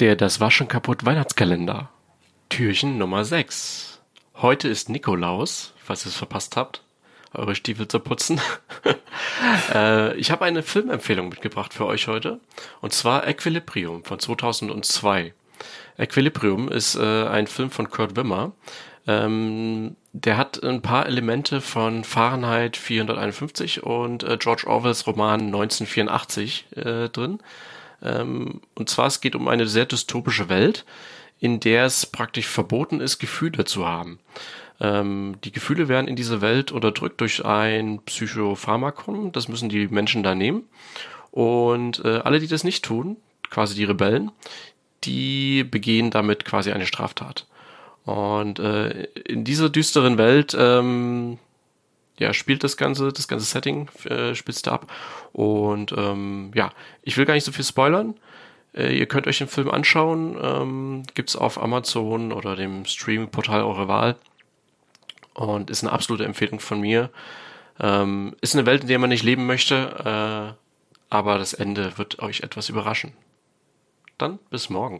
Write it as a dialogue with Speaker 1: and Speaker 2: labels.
Speaker 1: Der Das Waschen kaputt Weihnachtskalender. Türchen Nummer 6. Heute ist Nikolaus, falls ihr es verpasst habt, eure Stiefel zu putzen. äh, ich habe eine Filmempfehlung mitgebracht für euch heute. Und zwar Equilibrium von 2002. Equilibrium ist äh, ein Film von Kurt Wimmer. Ähm, der hat ein paar Elemente von Fahrenheit 451 und äh, George Orwells Roman 1984 äh, drin. Ähm, und zwar es geht um eine sehr dystopische Welt, in der es praktisch verboten ist, Gefühle zu haben. Ähm, die Gefühle werden in dieser Welt unterdrückt durch ein Psychopharmakon. Das müssen die Menschen da nehmen. Und äh, alle, die das nicht tun, quasi die Rebellen, die begehen damit quasi eine Straftat. Und äh, in dieser düsteren Welt ähm, ja, spielt das ganze, das ganze Setting äh, du ab. Und ähm, ja, ich will gar nicht so viel spoilern. Äh, ihr könnt euch den Film anschauen. Ähm, Gibt auf Amazon oder dem Streaming-Portal eurer Wahl. Und ist eine absolute Empfehlung von mir. Ähm, ist eine Welt, in der man nicht leben möchte, äh, aber das Ende wird euch etwas überraschen. Dann bis morgen.